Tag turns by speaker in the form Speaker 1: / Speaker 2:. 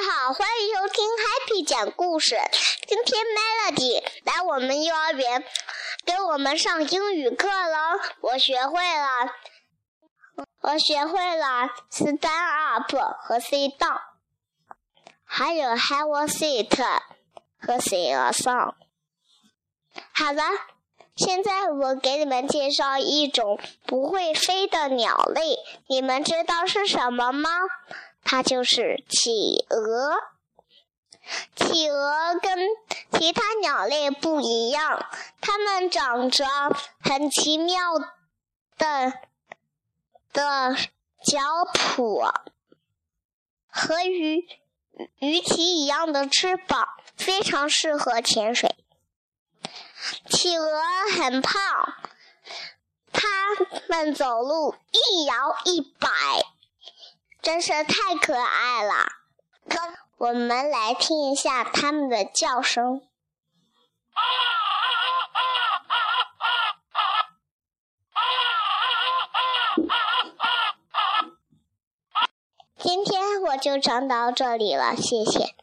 Speaker 1: 好，欢迎收听 Happy 讲故事。今天 Melody 来我们幼儿园给我们上英语课了。我学会了，我学会了 stand up 和 sit down，还有 have a seat 和 sing a song。好了，现在我给你们介绍一种不会飞的鸟类，你们知道是什么吗？它就是企鹅。企鹅跟其他鸟类不一样，它们长着很奇妙的的脚蹼和鱼鱼鳍一样的翅膀，非常适合潜水。企鹅很胖，它们走路一摇一摆。真是太可爱了！我们来听一下它们的叫声。今天我就讲到这里了，谢谢。